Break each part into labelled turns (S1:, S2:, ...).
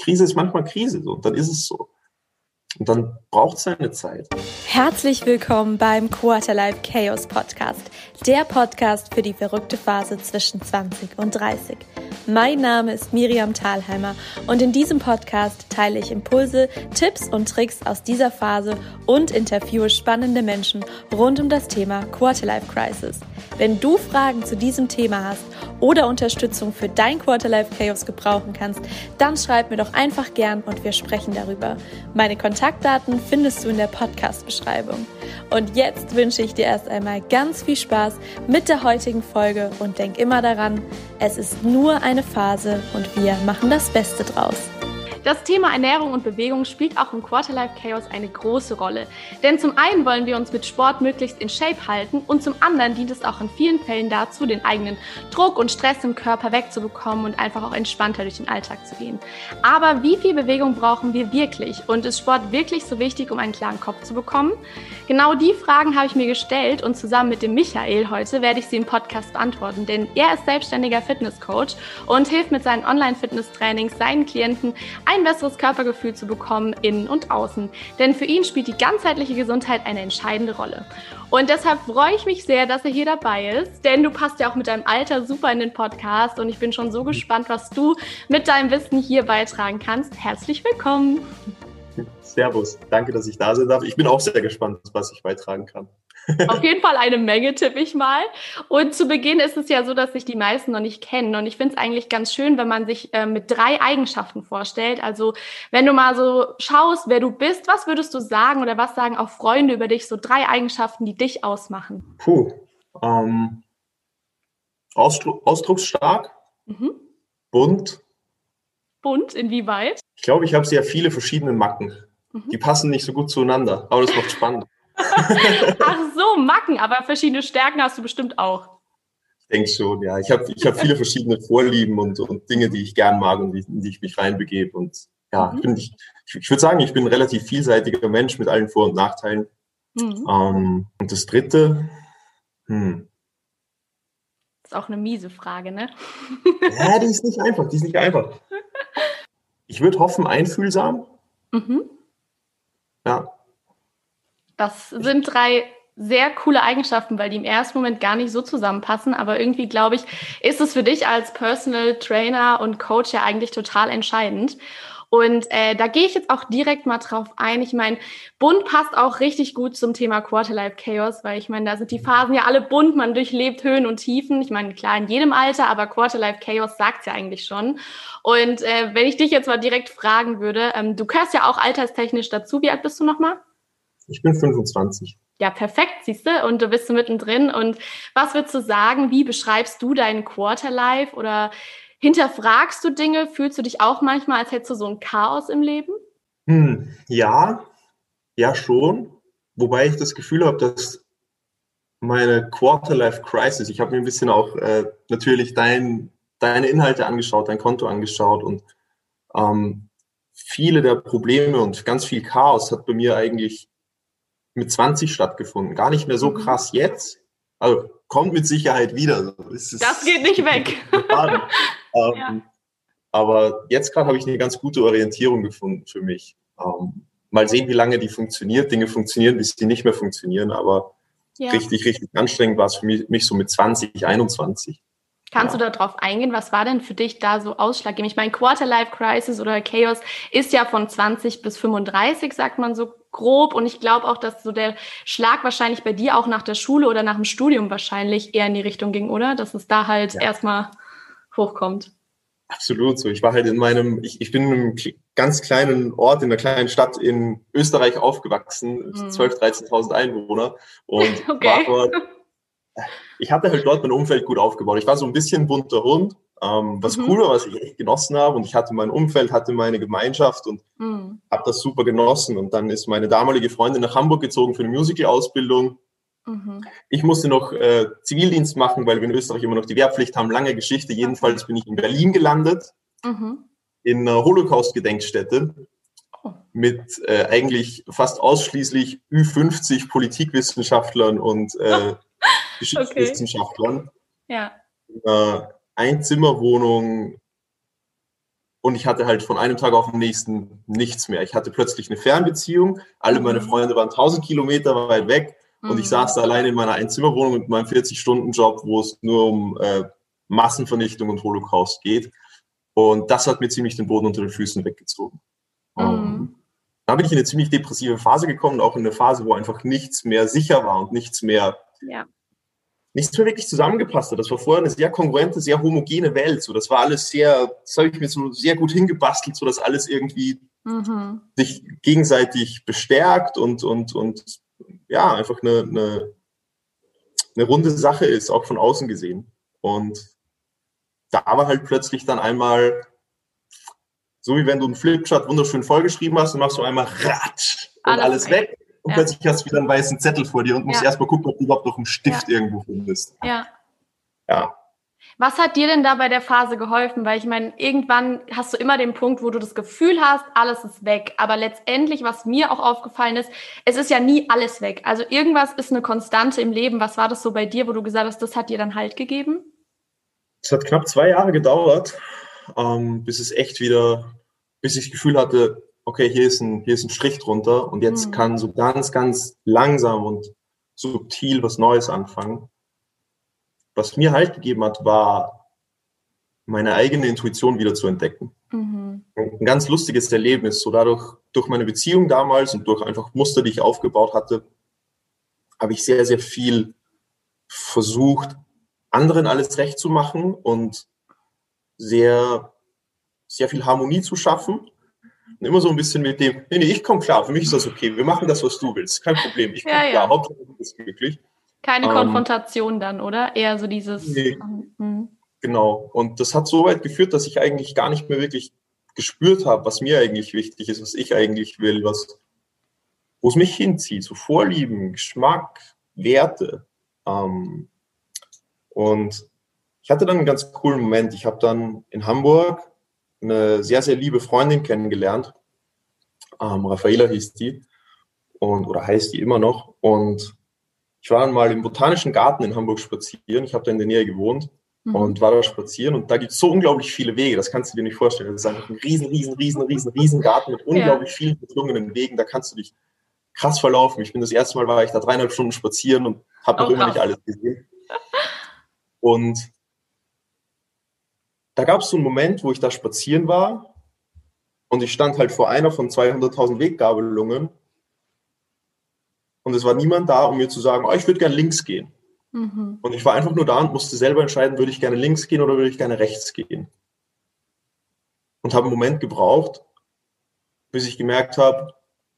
S1: Krise ist manchmal Krise, so, und dann ist es so. Und dann braucht es seine Zeit.
S2: Herzlich willkommen beim Quarterlife Chaos Podcast, der Podcast für die verrückte Phase zwischen 20 und 30. Mein Name ist Miriam Thalheimer und in diesem Podcast teile ich Impulse, Tipps und Tricks aus dieser Phase und interviewe spannende Menschen rund um das Thema Quarterlife Crisis. Wenn du Fragen zu diesem Thema hast oder Unterstützung für dein Quarterlife Chaos gebrauchen kannst, dann schreib mir doch einfach gern und wir sprechen darüber. Meine Kontaktdaten findest du in der Podcast-Beschreibung. Und jetzt wünsche ich dir erst einmal ganz viel Spaß mit der heutigen Folge und denk immer daran, es ist nur eine Phase und wir machen das Beste draus. Das Thema Ernährung und Bewegung spielt auch im Quarterlife Chaos eine große Rolle. Denn zum einen wollen wir uns mit Sport möglichst in Shape halten und zum anderen dient es auch in vielen Fällen dazu, den eigenen Druck und Stress im Körper wegzubekommen und einfach auch entspannter durch den Alltag zu gehen. Aber wie viel Bewegung brauchen wir wirklich? Und ist Sport wirklich so wichtig, um einen klaren Kopf zu bekommen? Genau die Fragen habe ich mir gestellt und zusammen mit dem Michael heute werde ich sie im Podcast beantworten, denn er ist selbstständiger Fitnesscoach und hilft mit seinen Online-Fitness-Trainings seinen Klienten ein besseres Körpergefühl zu bekommen, innen und außen. Denn für ihn spielt die ganzheitliche Gesundheit eine entscheidende Rolle. Und deshalb freue ich mich sehr, dass er hier dabei ist, denn du passt ja auch mit deinem Alter super in den Podcast und ich bin schon so gespannt, was du mit deinem Wissen hier beitragen kannst. Herzlich willkommen.
S1: Servus, danke, dass ich da sein darf. Ich bin auch sehr gespannt, was ich beitragen kann.
S2: Auf jeden Fall eine Menge, tippe ich mal. Und zu Beginn ist es ja so, dass sich die meisten noch nicht kennen. Und ich finde es eigentlich ganz schön, wenn man sich äh, mit drei Eigenschaften vorstellt. Also wenn du mal so schaust, wer du bist, was würdest du sagen oder was sagen auch Freunde über dich? So drei Eigenschaften, die dich ausmachen.
S1: Puh. Ähm, Ausdruck, ausdrucksstark, mhm. bunt.
S2: Bunt, inwieweit?
S1: Ich glaube, ich habe sehr viele verschiedene Macken. Mhm. Die passen nicht so gut zueinander, aber das macht spannend.
S2: Ach so, Macken, aber verschiedene Stärken hast du bestimmt auch.
S1: Ich denke schon, ja. Ich habe ich hab viele verschiedene Vorlieben und, und Dinge, die ich gern mag und die, in die ich mich reinbegebe. Und ja, mhm. ich, ich, ich würde sagen, ich bin ein relativ vielseitiger Mensch mit allen Vor- und Nachteilen. Mhm. Ähm, und das dritte, hm.
S2: Das ist auch eine miese Frage, ne?
S1: ja, die ist nicht einfach, die ist nicht einfach. Ich würde hoffen, einfühlsam. Mhm. Ja.
S2: Das sind drei sehr coole Eigenschaften, weil die im ersten Moment gar nicht so zusammenpassen. Aber irgendwie, glaube ich, ist es für dich als Personal Trainer und Coach ja eigentlich total entscheidend. Und äh, da gehe ich jetzt auch direkt mal drauf ein. Ich meine, bunt passt auch richtig gut zum Thema Quarterlife Chaos, weil ich meine, da sind die Phasen ja alle bunt, man durchlebt Höhen und Tiefen. Ich meine, klar, in jedem Alter, aber Quarterlife Chaos sagt ja eigentlich schon. Und äh, wenn ich dich jetzt mal direkt fragen würde, ähm, du gehörst ja auch alterstechnisch dazu. Wie alt bist du nochmal?
S1: Ich bin 25.
S2: Ja, perfekt, siehst du, und du bist so mittendrin. Und was würdest du sagen, wie beschreibst du deinen Quarterlife oder hinterfragst du Dinge? Fühlst du dich auch manchmal, als hättest du so ein Chaos im Leben?
S1: Hm, ja, ja schon. Wobei ich das Gefühl habe, dass meine Quarterlife Crisis, ich habe mir ein bisschen auch äh, natürlich dein, deine Inhalte angeschaut, dein Konto angeschaut und ähm, viele der Probleme und ganz viel Chaos hat bei mir eigentlich mit 20 stattgefunden. Gar nicht mehr so mhm. krass jetzt. Also kommt mit Sicherheit wieder.
S2: das geht nicht weg. ähm,
S1: ja. Aber jetzt gerade habe ich eine ganz gute Orientierung gefunden für mich. Ähm, mal sehen, wie lange die funktioniert. Dinge funktionieren, bis die nicht mehr funktionieren. Aber ja. richtig, richtig anstrengend war es für mich, mich so mit 20, 21.
S2: Kannst ja. du darauf eingehen? Was war denn für dich da so ausschlaggebend? Ich meine, Quarterlife Crisis oder Chaos ist ja von 20 bis 35, sagt man so grob. Und ich glaube auch, dass so der Schlag wahrscheinlich bei dir auch nach der Schule oder nach dem Studium wahrscheinlich eher in die Richtung ging, oder? Dass es da halt ja. erstmal hochkommt.
S1: Absolut so. Ich war halt in meinem, ich, ich bin in einem ganz kleinen Ort, in einer kleinen Stadt in Österreich aufgewachsen, mhm. 12.000, 13.000 Einwohner und okay. war dort ich hatte halt dort mein Umfeld gut aufgebaut. Ich war so ein bisschen bunter Hund, ähm, was mhm. cool war, was ich echt genossen habe. Und ich hatte mein Umfeld, hatte meine Gemeinschaft und mhm. habe das super genossen. Und dann ist meine damalige Freundin nach Hamburg gezogen für eine Musical-Ausbildung. Mhm. Ich musste noch äh, Zivildienst machen, weil wir in Österreich immer noch die Wehrpflicht haben. Lange Geschichte. Jedenfalls bin ich in Berlin gelandet, mhm. in einer Holocaust-Gedenkstätte oh. mit äh, eigentlich fast ausschließlich Ü50 Politikwissenschaftlern und äh, Geschichtswissenschaftlern.
S2: Okay. Ja.
S1: Einzimmerwohnung und ich hatte halt von einem Tag auf den nächsten nichts mehr. Ich hatte plötzlich eine Fernbeziehung, alle meine mhm. Freunde waren 1000 Kilometer weit weg und ich mhm. saß da alleine in meiner Einzimmerwohnung mit meinem 40-Stunden-Job, wo es nur um äh, Massenvernichtung und Holocaust geht. Und das hat mir ziemlich den Boden unter den Füßen weggezogen. Mhm. Ähm, da bin ich in eine ziemlich depressive Phase gekommen, auch in eine Phase, wo einfach nichts mehr sicher war und nichts mehr ja nichts mehr wirklich zusammengepasst hat. Das war vorher eine sehr kongruente, sehr homogene Welt. So, das war alles sehr, das habe ich mir so sehr gut hingebastelt, so dass alles irgendwie mhm. sich gegenseitig bestärkt und, und, und ja, einfach eine, eine, eine runde Sache ist, auch von außen gesehen. Und da war halt plötzlich dann einmal, so wie wenn du einen Flipchart wunderschön vollgeschrieben hast, dann machst du einmal Ratsch und alles, alles weg und ja. plötzlich hast du wieder einen weißen Zettel vor dir und musst ja. erstmal gucken, ob du überhaupt noch einen Stift ja. irgendwo findest.
S2: Ja. Ja. Was hat dir denn da bei der Phase geholfen? Weil ich meine, irgendwann hast du immer den Punkt, wo du das Gefühl hast, alles ist weg. Aber letztendlich, was mir auch aufgefallen ist, es ist ja nie alles weg. Also irgendwas ist eine Konstante im Leben. Was war das so bei dir, wo du gesagt hast, das hat dir dann Halt gegeben?
S1: Es hat knapp zwei Jahre gedauert, ähm, bis es echt wieder, bis ich das Gefühl hatte, okay, hier ist ein, hier ist ein Strich drunter und jetzt mhm. kann so ganz, ganz langsam und subtil was Neues anfangen. Was mir halt gegeben hat, war meine eigene Intuition wieder zu entdecken. Mhm. Ein ganz lustiges Erlebnis, so dadurch, durch meine Beziehung damals und durch einfach Muster, die ich aufgebaut hatte, habe ich sehr, sehr viel versucht, anderen alles recht zu machen und sehr, sehr viel Harmonie zu schaffen immer so ein bisschen mit dem, nee, nee, ich komme klar, für mich ist das okay, wir machen das, was du willst, kein Problem, ich komme ja, klar, ja. Hauptsache du bist glücklich.
S2: Keine ähm, Konfrontation dann, oder? Eher so dieses... Nee,
S1: mhm. Genau, und das hat so weit geführt, dass ich eigentlich gar nicht mehr wirklich gespürt habe, was mir eigentlich wichtig ist, was ich eigentlich will, was, wo es mich hinzieht, so Vorlieben, Geschmack, Werte. Ähm, und ich hatte dann einen ganz coolen Moment. Ich habe dann in Hamburg eine sehr, sehr liebe Freundin kennengelernt. Ähm, Raffaela hieß die und oder heißt die immer noch. Und ich war mal im Botanischen Garten in Hamburg spazieren. Ich habe da in der Nähe gewohnt mhm. und war da spazieren. Und da gibt es so unglaublich viele Wege, das kannst du dir nicht vorstellen. Das ist einfach ein riesen, riesen, riesen, riesen, riesen Garten mit unglaublich ja. vielen bezwungenen Wegen. Da kannst du dich krass verlaufen. Ich bin das erste Mal, war ich da dreieinhalb Stunden spazieren und habe noch oh, immer nicht alles gesehen. Und da gab es so einen Moment, wo ich da spazieren war und ich stand halt vor einer von 200.000 Weggabelungen und es war niemand da, um mir zu sagen, oh, ich würde gerne links gehen. Mhm. Und ich war einfach nur da und musste selber entscheiden, würde ich gerne links gehen oder würde ich gerne rechts gehen. Und habe einen Moment gebraucht, bis ich gemerkt habe,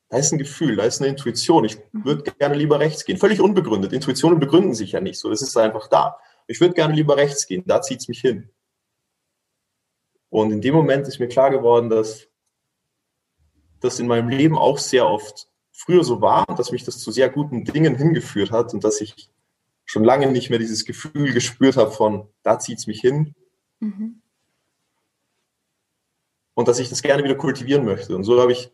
S1: da ist ein Gefühl, da ist eine Intuition. Ich mhm. würde gerne lieber rechts gehen. Völlig unbegründet. Intuitionen begründen sich ja nicht so. Das ist einfach da. Ich würde gerne lieber rechts gehen. Da zieht es mich hin. Und in dem Moment ist mir klar geworden, dass das in meinem Leben auch sehr oft früher so war und dass mich das zu sehr guten Dingen hingeführt hat und dass ich schon lange nicht mehr dieses Gefühl gespürt habe von, da zieht es mich hin. Mhm. Und dass ich das gerne wieder kultivieren möchte. Und so habe ich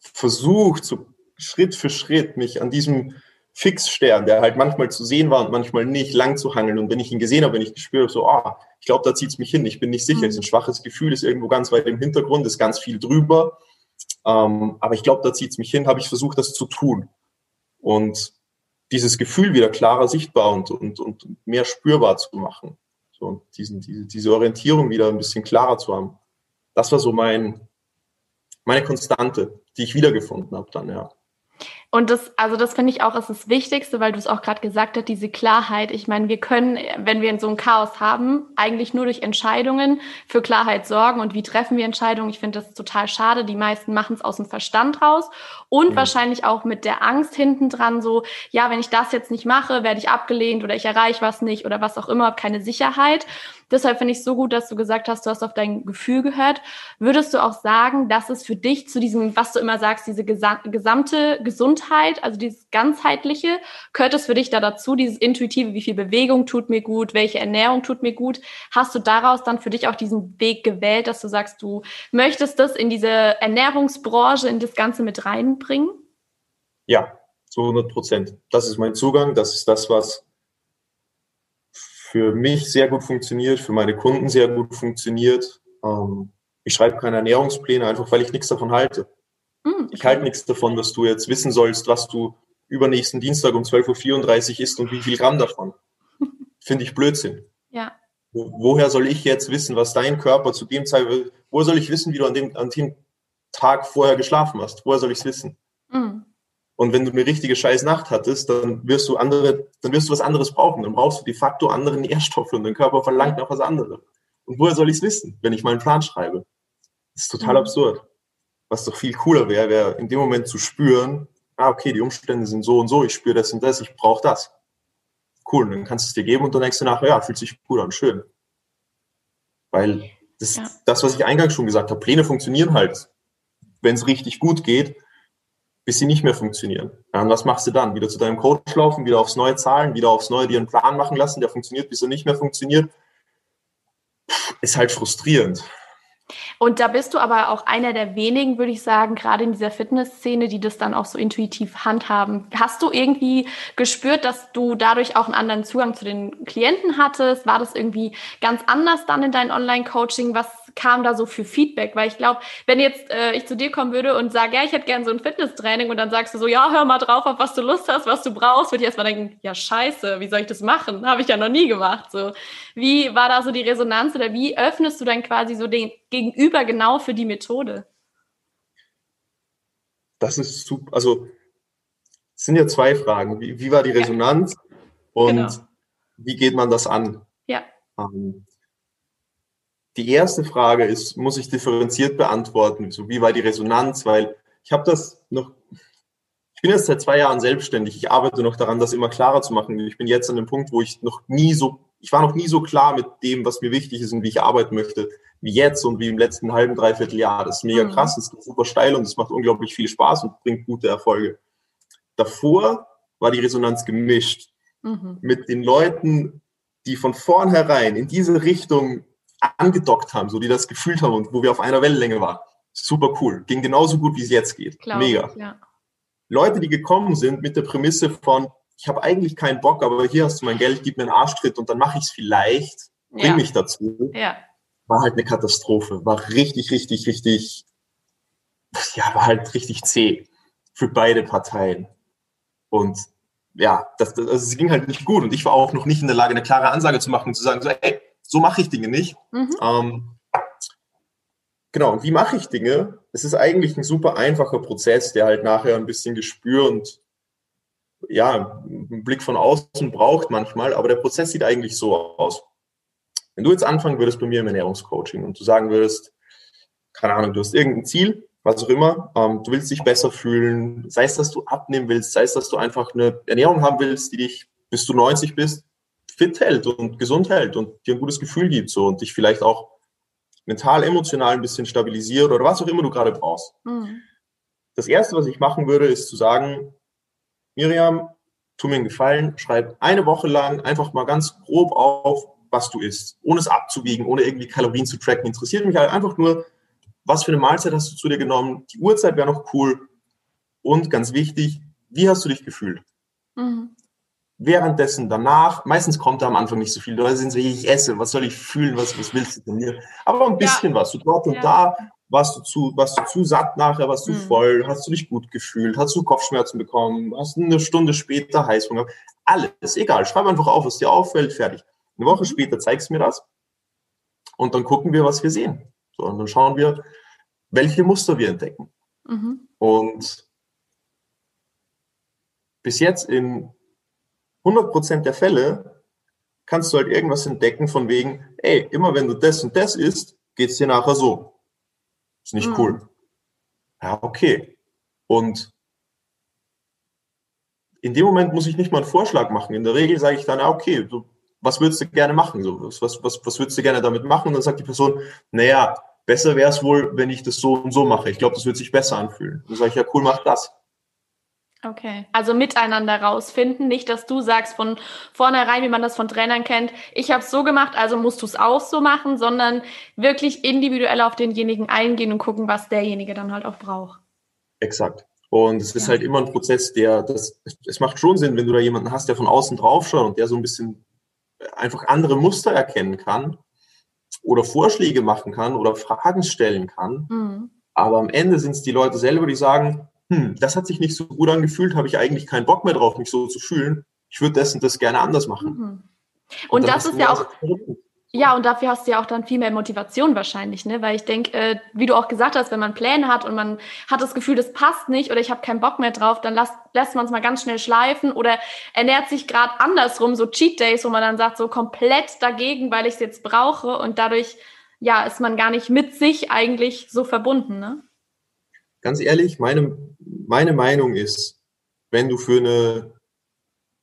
S1: versucht, so Schritt für Schritt mich an diesem Fixstern, der halt manchmal zu sehen war und manchmal nicht, lang zu hangeln. Und wenn ich ihn gesehen habe, wenn ich gespürt habe, so, ah, ich glaube, da zieht es mich hin, ich bin nicht sicher, es ist ein schwaches Gefühl, ist irgendwo ganz weit im Hintergrund, ist ganz viel drüber. Ähm, aber ich glaube, da zieht es mich hin, habe ich versucht, das zu tun. Und dieses Gefühl wieder klarer sichtbar und, und, und mehr spürbar zu machen. So, diesen, diese, diese Orientierung wieder ein bisschen klarer zu haben. Das war so mein, meine Konstante, die ich wiedergefunden habe dann, ja.
S2: Und das, also das finde ich auch ist das Wichtigste, weil du es auch gerade gesagt hast, diese Klarheit. Ich meine, wir können, wenn wir so ein Chaos haben, eigentlich nur durch Entscheidungen für Klarheit sorgen. Und wie treffen wir Entscheidungen? Ich finde das total schade. Die meisten machen es aus dem Verstand raus und mhm. wahrscheinlich auch mit der Angst hinten dran, so, ja, wenn ich das jetzt nicht mache, werde ich abgelehnt oder ich erreiche was nicht oder was auch immer, habe keine Sicherheit. Deshalb finde ich so gut, dass du gesagt hast, du hast auf dein Gefühl gehört. Würdest du auch sagen, dass es für dich zu diesem, was du immer sagst, diese gesamte Gesundheit, also dieses ganzheitliche, gehört es für dich da dazu, dieses intuitive, wie viel Bewegung tut mir gut, welche Ernährung tut mir gut? Hast du daraus dann für dich auch diesen Weg gewählt, dass du sagst, du möchtest das in diese Ernährungsbranche, in das Ganze mit reinbringen?
S1: Ja, zu 100 Prozent. Das ist mein Zugang. Das ist das, was für mich sehr gut funktioniert, für meine Kunden sehr gut funktioniert. Ähm, Ich schreibe keine Ernährungspläne, einfach weil ich nichts davon halte. Mhm. Ich halte nichts davon, dass du jetzt wissen sollst, was du übernächsten Dienstag um 12.34 Uhr isst und wie viel Gramm davon. Finde ich Blödsinn.
S2: Ja.
S1: Woher soll ich jetzt wissen, was dein Körper zu dem Zeitpunkt, woher soll ich wissen, wie du an dem, an dem Tag vorher geschlafen hast? Woher soll ich es wissen? Mhm. Und wenn du eine richtige scheiß Nacht hattest, dann wirst du andere, dann wirst du was anderes brauchen. Dann brauchst du de facto andere Nährstoffe und dein Körper verlangt nach was anderem. Und woher soll ich es wissen, wenn ich meinen Plan schreibe? Das ist total mhm. absurd. Was doch viel cooler wäre, wäre in dem Moment zu spüren, ah, okay, die Umstände sind so und so, ich spüre das und das, ich brauche das. Cool, und dann kannst du es dir geben und dann denkst du nachher, ja, fühlt sich gut an, schön. Weil das, ja. das, was ich eingangs schon gesagt habe, Pläne funktionieren halt, wenn es richtig gut geht, bis sie nicht mehr funktionieren. Ja, und was machst du dann? Wieder zu deinem Coach laufen, wieder aufs neue Zahlen, wieder aufs neue dir einen Plan machen lassen, der funktioniert, bis er nicht mehr funktioniert. Ist halt frustrierend.
S2: Und da bist du aber auch einer der wenigen, würde ich sagen, gerade in dieser Fitnessszene, die das dann auch so intuitiv handhaben. Hast du irgendwie gespürt, dass du dadurch auch einen anderen Zugang zu den Klienten hattest? War das irgendwie ganz anders dann in deinem Online-Coaching? Was kam da so für Feedback? Weil ich glaube, wenn jetzt äh, ich zu dir kommen würde und sage, ja, ich hätte gerne so ein Fitnesstraining und dann sagst du so, ja, hör mal drauf, auf was du Lust hast, was du brauchst, würde ich erstmal denken, ja, scheiße, wie soll ich das machen? Habe ich ja noch nie gemacht. So, wie war da so die Resonanz oder wie öffnest du dann quasi so den Gegenüber genau für die Methode?
S1: Das ist super. Also, es sind ja zwei Fragen. Wie, wie war die Resonanz ja. und genau. wie geht man das an?
S2: Ja. Ähm,
S1: die erste Frage ist, muss ich differenziert beantworten? So, wie war die Resonanz? Weil ich habe das noch, ich bin jetzt seit zwei Jahren selbstständig. Ich arbeite noch daran, das immer klarer zu machen. Ich bin jetzt an dem Punkt, wo ich noch nie so, ich war noch nie so klar mit dem, was mir wichtig ist und wie ich arbeiten möchte, wie jetzt und wie im letzten halben, dreiviertel Jahr. Das ist mega mhm. krass, das ist super steil und es macht unglaublich viel Spaß und bringt gute Erfolge. Davor war die Resonanz gemischt mhm. mit den Leuten, die von vornherein in diese Richtung angedockt haben, so die das gefühlt haben und wo wir auf einer Wellenlänge waren. Super cool. Ging genauso gut, wie es jetzt geht. Klar, Mega. Ja. Leute, die gekommen sind mit der Prämisse von, ich habe eigentlich keinen Bock, aber hier hast du mein Geld, gib mir einen Arschtritt und dann mache ich es vielleicht, bring ja. mich dazu.
S2: Ja.
S1: War halt eine Katastrophe. War richtig, richtig, richtig, ja, war halt richtig zäh für beide Parteien. Und ja, das, das, also es ging halt nicht gut. Und ich war auch noch nicht in der Lage, eine klare Ansage zu machen und zu sagen, so, ey, so mache ich Dinge nicht. Mhm. Ähm, genau, und wie mache ich Dinge? Es ist eigentlich ein super einfacher Prozess, der halt nachher ein bisschen Gespür und ja, einen Blick von außen braucht manchmal, aber der Prozess sieht eigentlich so aus. Wenn du jetzt anfangen würdest bei mir im Ernährungscoaching und du sagen würdest, keine Ahnung, du hast irgendein Ziel, was auch immer, ähm, du willst dich besser fühlen, sei es, dass du abnehmen willst, sei es, dass du einfach eine Ernährung haben willst, die dich bis du 90 bist fit hält und gesund hält und dir ein gutes Gefühl gibt so und dich vielleicht auch mental, emotional ein bisschen stabilisiert oder was auch immer du gerade brauchst. Mhm. Das erste, was ich machen würde, ist zu sagen, Miriam, tu mir einen Gefallen, schreib eine Woche lang einfach mal ganz grob auf, was du isst, ohne es abzuwiegen, ohne irgendwie Kalorien zu tracken. Interessiert mich halt einfach nur, was für eine Mahlzeit hast du zu dir genommen? Die Uhrzeit wäre noch cool. Und ganz wichtig, wie hast du dich gefühlt? Mhm währenddessen danach, meistens kommt da am Anfang nicht so viel, da sind so, ich esse, was soll ich fühlen, was, was willst du von mir? Aber ein bisschen ja. was, so dort und ja. da, warst du zu, warst du zu satt nachher, warst du mhm. voll, hast du dich gut gefühlt, hast du Kopfschmerzen bekommen, hast eine Stunde später Heißhunger, alles, egal, schreib einfach auf, was dir auffällt, fertig. Eine Woche mhm. später zeigst du mir das und dann gucken wir, was wir sehen. So, und dann schauen wir, welche Muster wir entdecken. Mhm. Und bis jetzt in 100% der Fälle kannst du halt irgendwas entdecken von wegen, ey, immer wenn du das und das isst, geht's dir nachher so. Ist nicht mhm. cool. Ja, okay. Und in dem Moment muss ich nicht mal einen Vorschlag machen. In der Regel sage ich dann, ja, okay, so, was würdest du gerne machen? So, was, was, was würdest du gerne damit machen? Und dann sagt die Person, naja, besser wäre es wohl, wenn ich das so und so mache. Ich glaube, das wird sich besser anfühlen. Dann sage ich, ja, cool, mach das.
S2: Okay, also miteinander rausfinden, nicht, dass du sagst von vornherein, wie man das von Trainern kennt, ich habe es so gemacht, also musst du es auch so machen, sondern wirklich individuell auf denjenigen eingehen und gucken, was derjenige dann halt auch braucht.
S1: Exakt. Und es ist ja. halt immer ein Prozess, der, das, es macht schon Sinn, wenn du da jemanden hast, der von außen drauf schaut und der so ein bisschen einfach andere Muster erkennen kann. oder Vorschläge machen kann oder Fragen stellen kann. Mhm. Aber am Ende sind es die Leute selber, die sagen, hm, das hat sich nicht so gut angefühlt, habe ich eigentlich keinen Bock mehr drauf, mich so zu fühlen. Ich würde das und das gerne anders machen. Mhm.
S2: Und, und das ist ja auch, ja, und dafür hast du ja auch dann viel mehr Motivation wahrscheinlich, ne? Weil ich denke, äh, wie du auch gesagt hast, wenn man Pläne hat und man hat das Gefühl, das passt nicht oder ich habe keinen Bock mehr drauf, dann lässt, lässt man es mal ganz schnell schleifen oder ernährt sich gerade andersrum, so Cheat Days, wo man dann sagt, so komplett dagegen, weil ich es jetzt brauche und dadurch, ja, ist man gar nicht mit sich eigentlich so verbunden, ne?
S1: Ganz ehrlich, meine, meine Meinung ist, wenn du für eine,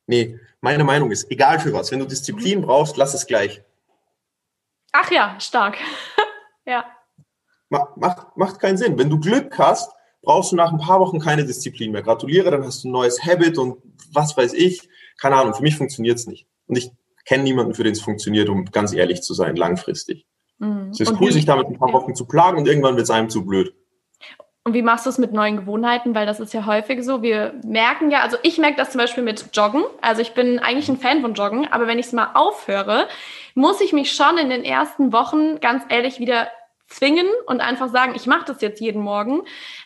S1: nee, meine Meinung ist, egal für was, wenn du Disziplin brauchst, lass es gleich
S2: Ach ja, stark. ja.
S1: Macht, macht keinen Sinn. Wenn du Glück hast, brauchst du nach ein paar Wochen keine Disziplin mehr. Gratuliere, dann hast du ein neues Habit und was weiß ich. Keine Ahnung, für mich funktioniert es nicht. Und ich kenne niemanden, für den es funktioniert, um ganz ehrlich zu sein, langfristig. Mhm. Es ist und cool, sich damit ein paar Wochen zu plagen und irgendwann wird es einem zu blöd.
S2: Und wie machst du es mit neuen Gewohnheiten? Weil das ist ja häufig so. Wir merken ja, also ich merke das zum Beispiel mit Joggen. Also ich bin eigentlich ein Fan von Joggen, aber wenn ich es mal aufhöre, muss ich mich schon in den ersten Wochen ganz ehrlich wieder zwingen und einfach sagen, ich mache das jetzt jeden Morgen.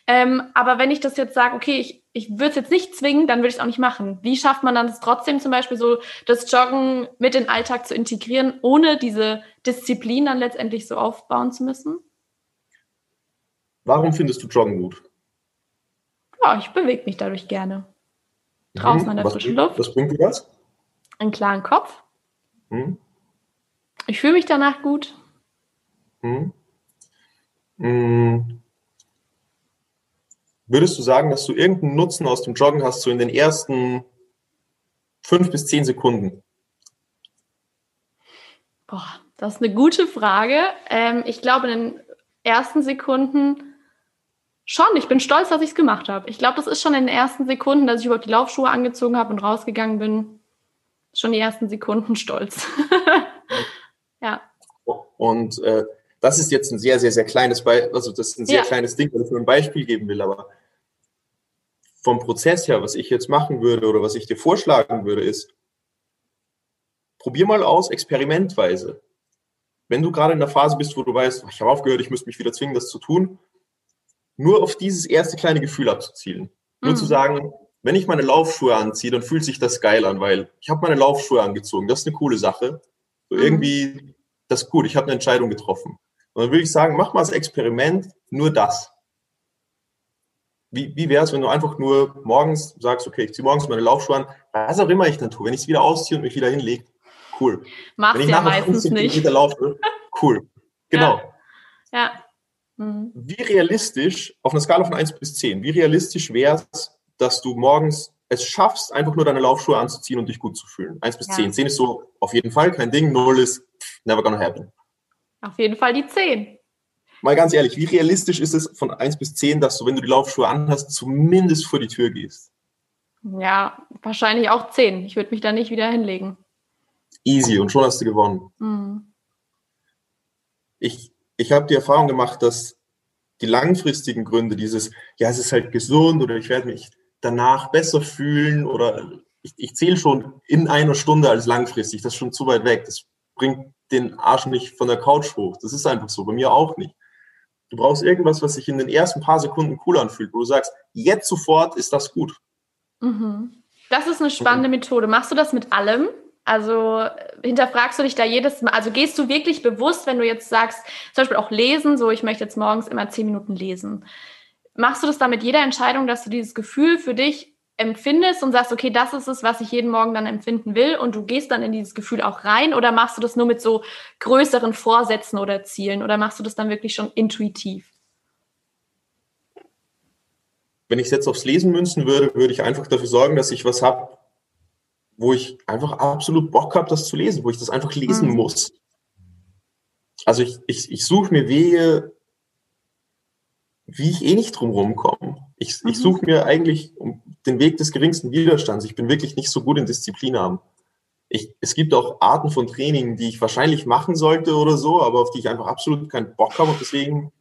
S2: Ähm, aber wenn ich das jetzt sage, okay, ich, ich würde es jetzt nicht zwingen, dann würde ich es auch nicht machen. Wie schafft man dann das trotzdem zum Beispiel so, das Joggen mit in den Alltag zu integrieren, ohne diese Disziplin dann letztendlich so aufbauen zu müssen?
S1: Warum findest du Joggen gut?
S2: Ja, ich bewege mich dadurch gerne. Draußen mhm. an der frischen Luft.
S1: Was bringt dir das?
S2: Einen klaren Kopf. Mhm. Ich fühle mich danach gut. Hm.
S1: Hm. Würdest du sagen, dass du irgendeinen Nutzen aus dem Joggen hast, so in den ersten fünf bis zehn Sekunden?
S2: Boah, das ist eine gute Frage. Ähm, ich glaube, in den ersten Sekunden schon. Ich bin stolz, dass ich es gemacht habe. Ich glaube, das ist schon in den ersten Sekunden, dass ich überhaupt die Laufschuhe angezogen habe und rausgegangen bin. Schon die ersten Sekunden stolz. Ja.
S1: Und äh, das ist jetzt ein sehr, sehr, sehr kleines Beispiel, also das ist ein sehr ja. kleines Ding, was ich nur ein Beispiel geben will, aber vom Prozess her, was ich jetzt machen würde oder was ich dir vorschlagen würde, ist, probier mal aus, experimentweise. Wenn du gerade in der Phase bist, wo du weißt, ich habe aufgehört, ich müsste mich wieder zwingen, das zu tun, nur auf dieses erste kleine Gefühl abzuzielen. Nur mhm. zu sagen, wenn ich meine Laufschuhe anziehe, dann fühlt sich das geil an, weil ich habe meine Laufschuhe angezogen. Das ist eine coole Sache. So mhm. irgendwie, das ist gut, ich habe eine Entscheidung getroffen. Und dann würde ich sagen, mach mal das Experiment nur das. Wie, wie wäre es, wenn du einfach nur morgens sagst, okay, ich ziehe morgens meine Laufschuhe an, was auch immer ich dann tue, wenn ich es wieder ausziehe und mich wieder hinlege, cool.
S2: Machst wenn ich ja meistens nicht.
S1: laufe, cool. Genau.
S2: Ja. ja.
S1: Mhm. Wie realistisch, auf einer Skala von 1 bis 10, wie realistisch wäre es, dass du morgens es schaffst, einfach nur deine Laufschuhe anzuziehen und dich gut zu fühlen. Eins bis ja. zehn. Zehn ist so auf jeden Fall kein Ding. Null ist never gonna happen.
S2: Auf jeden Fall die zehn.
S1: Mal ganz ehrlich, wie realistisch ist es von eins bis zehn, dass du, wenn du die Laufschuhe anhast, zumindest vor die Tür gehst?
S2: Ja, wahrscheinlich auch zehn. Ich würde mich da nicht wieder hinlegen.
S1: Easy und schon hast du gewonnen. Mhm. Ich, ich habe die Erfahrung gemacht, dass die langfristigen Gründe, dieses, ja, es ist halt gesund oder ich werde mich danach besser fühlen oder ich, ich zähle schon in einer Stunde als langfristig, das ist schon zu weit weg. Das bringt den Arsch nicht von der Couch hoch. Das ist einfach so, bei mir auch nicht. Du brauchst irgendwas, was sich in den ersten paar Sekunden cool anfühlt, wo du sagst, jetzt sofort ist das gut.
S2: Mhm. Das ist eine spannende. Methode. Machst du das mit allem? Also hinterfragst du dich da jedes Mal, also gehst du wirklich bewusst, wenn du jetzt sagst, zum Beispiel auch lesen, so ich möchte jetzt morgens immer zehn Minuten lesen. Machst du das da mit jeder Entscheidung, dass du dieses Gefühl für dich empfindest und sagst, okay, das ist es, was ich jeden Morgen dann empfinden will und du gehst dann in dieses Gefühl auch rein? Oder machst du das nur mit so größeren Vorsätzen oder Zielen? Oder machst du das dann wirklich schon intuitiv?
S1: Wenn ich es jetzt aufs Lesen münzen würde, würde ich einfach dafür sorgen, dass ich was habe, wo ich einfach absolut Bock habe, das zu lesen, wo ich das einfach lesen mhm. muss. Also ich, ich, ich suche mir Wege, wie ich eh nicht drum komme. Ich, mhm. ich suche mir eigentlich den Weg des geringsten Widerstands. Ich bin wirklich nicht so gut in Disziplin haben. Ich, es gibt auch Arten von Training, die ich wahrscheinlich machen sollte oder so, aber auf die ich einfach absolut keinen Bock habe und deswegen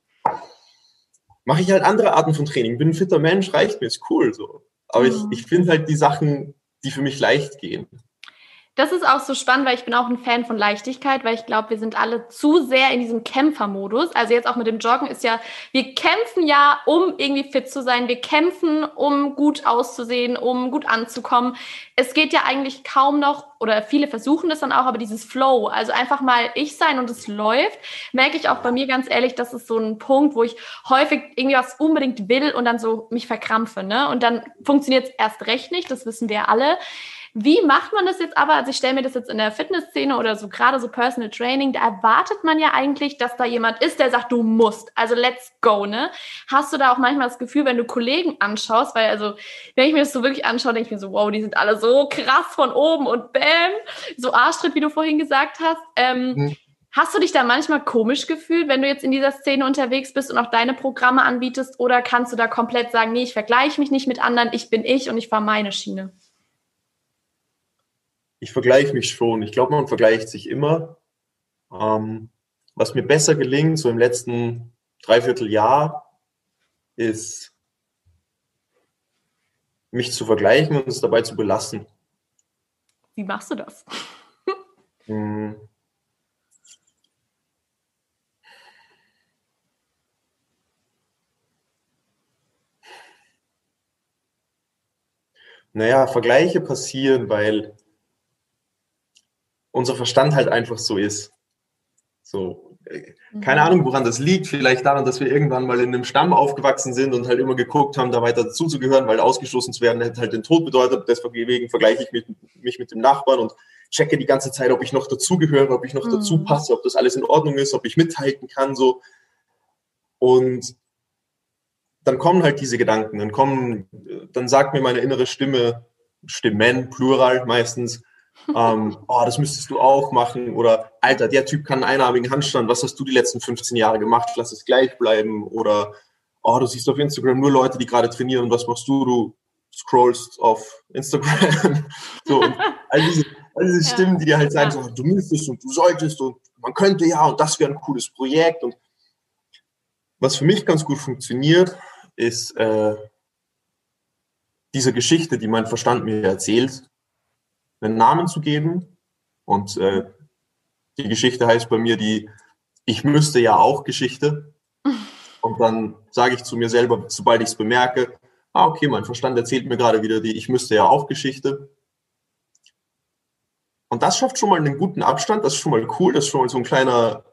S1: mache ich halt andere Arten von Training. Bin ein fitter Mensch, reicht mir, ist cool so. Aber mhm. ich, ich finde halt die Sachen, die für mich leicht gehen.
S2: Das ist auch so spannend, weil ich bin auch ein Fan von Leichtigkeit, weil ich glaube, wir sind alle zu sehr in diesem Kämpfermodus. Also jetzt auch mit dem Joggen ist ja, wir kämpfen ja, um irgendwie fit zu sein. Wir kämpfen, um gut auszusehen, um gut anzukommen. Es geht ja eigentlich kaum noch, oder viele versuchen das dann auch, aber dieses Flow, also einfach mal ich sein und es läuft, merke ich auch bei mir ganz ehrlich, das ist so ein Punkt, wo ich häufig irgendwie was unbedingt will und dann so mich verkrampfe, ne? Und dann funktioniert es erst recht nicht, das wissen wir alle. Wie macht man das jetzt aber? Also ich stelle mir das jetzt in der Fitnessszene oder so gerade so Personal Training, da erwartet man ja eigentlich, dass da jemand ist, der sagt, du musst. Also let's go, ne? Hast du da auch manchmal das Gefühl, wenn du Kollegen anschaust, weil also, wenn ich mir das so wirklich anschaue, denke ich mir so, wow, die sind alle so krass von oben und bam, so Arschtritt, wie du vorhin gesagt hast. Ähm, mhm. Hast du dich da manchmal komisch gefühlt, wenn du jetzt in dieser Szene unterwegs bist und auch deine Programme anbietest? Oder kannst du da komplett sagen, nee, ich vergleiche mich nicht mit anderen, ich bin ich und ich fahre meine Schiene?
S1: Ich vergleiche mich schon. Ich glaube, man vergleicht sich immer. Ähm, was mir besser gelingt, so im letzten Dreivierteljahr, ist, mich zu vergleichen und es dabei zu belassen.
S2: Wie machst du das? hm.
S1: Naja, Vergleiche passieren, weil unser Verstand halt einfach so ist. So, äh, keine mhm. Ahnung, woran das liegt. Vielleicht daran, dass wir irgendwann mal in einem Stamm aufgewachsen sind und halt immer geguckt haben, da weiter dazuzugehören, weil ausgeschlossen zu werden hätte halt den Tod bedeutet. Deswegen vergleiche ich mich, mich mit dem Nachbarn und checke die ganze Zeit, ob ich noch dazugehöre, ob ich noch mhm. dazu passe, ob das alles in Ordnung ist, ob ich mithalten kann, so. Und dann kommen halt diese Gedanken, dann kommen, dann sagt mir meine innere Stimme, Stimmen, Plural meistens, ähm, oh, das müsstest du auch machen. Oder, Alter, der Typ kann einen einarmigen Handstand. Was hast du die letzten 15 Jahre gemacht? Lass es gleich bleiben. Oder, oh, du siehst auf Instagram nur Leute, die gerade trainieren. Was machst du? Du scrollst auf Instagram. so, und all diese, all diese. Stimmen, die dir halt sagen, so, du müsstest und du solltest und man könnte ja und das wäre ein cooles Projekt. Und was für mich ganz gut funktioniert, ist äh, diese Geschichte, die mein Verstand mir erzählt, einen Namen zu geben. Und äh, die Geschichte heißt bei mir die Ich müsste ja auch Geschichte. Und dann sage ich zu mir selber, sobald ich es bemerke, ah, okay, mein Verstand erzählt mir gerade wieder die Ich müsste ja auch Geschichte. Und das schafft schon mal einen guten Abstand, das ist schon mal cool, das ist schon mal so ein kleiner,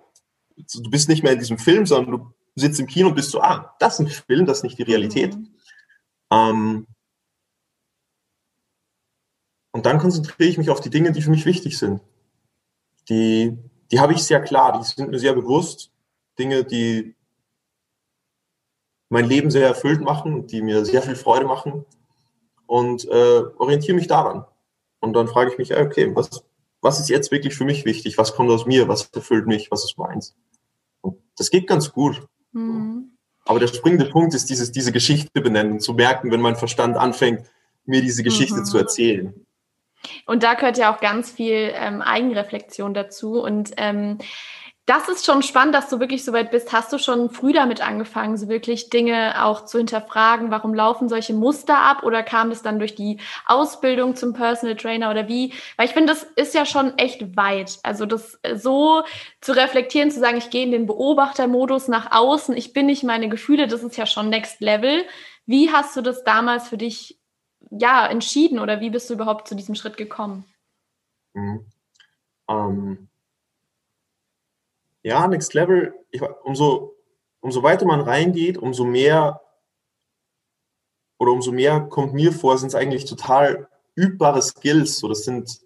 S1: du bist nicht mehr in diesem Film, sondern du sitzt im Kino und bist so, ah, das ist ein Film, das ist nicht die Realität. Mhm. Ähm, und dann konzentriere ich mich auf die Dinge, die für mich wichtig sind. Die, die habe ich sehr klar, die sind mir sehr bewusst. Dinge, die mein Leben sehr erfüllt machen, die mir sehr viel Freude machen und äh, orientiere mich daran. Und dann frage ich mich, okay, was, was ist jetzt wirklich für mich wichtig? Was kommt aus mir? Was erfüllt mich? Was ist meins? Und das geht ganz gut. Mhm. Aber der springende Punkt ist dieses, diese Geschichte benennen, zu merken, wenn mein Verstand anfängt, mir diese Geschichte mhm. zu erzählen.
S2: Und da gehört ja auch ganz viel ähm, Eigenreflexion dazu. Und ähm, das ist schon spannend, dass du wirklich so weit bist. Hast du schon früh damit angefangen, so wirklich Dinge auch zu hinterfragen? Warum laufen solche Muster ab? Oder kam das dann durch die Ausbildung zum Personal Trainer oder wie? Weil ich finde, das ist ja schon echt weit. Also das äh, so zu reflektieren, zu sagen, ich gehe in den Beobachtermodus nach außen, ich bin nicht meine Gefühle, das ist ja schon Next Level. Wie hast du das damals für dich ja, entschieden oder wie bist du überhaupt zu diesem Schritt gekommen? Mhm.
S1: Ähm, ja, Next Level, ich, umso, umso weiter man reingeht, umso mehr oder umso mehr kommt mir vor, sind es eigentlich total übbare Skills. So, das sind,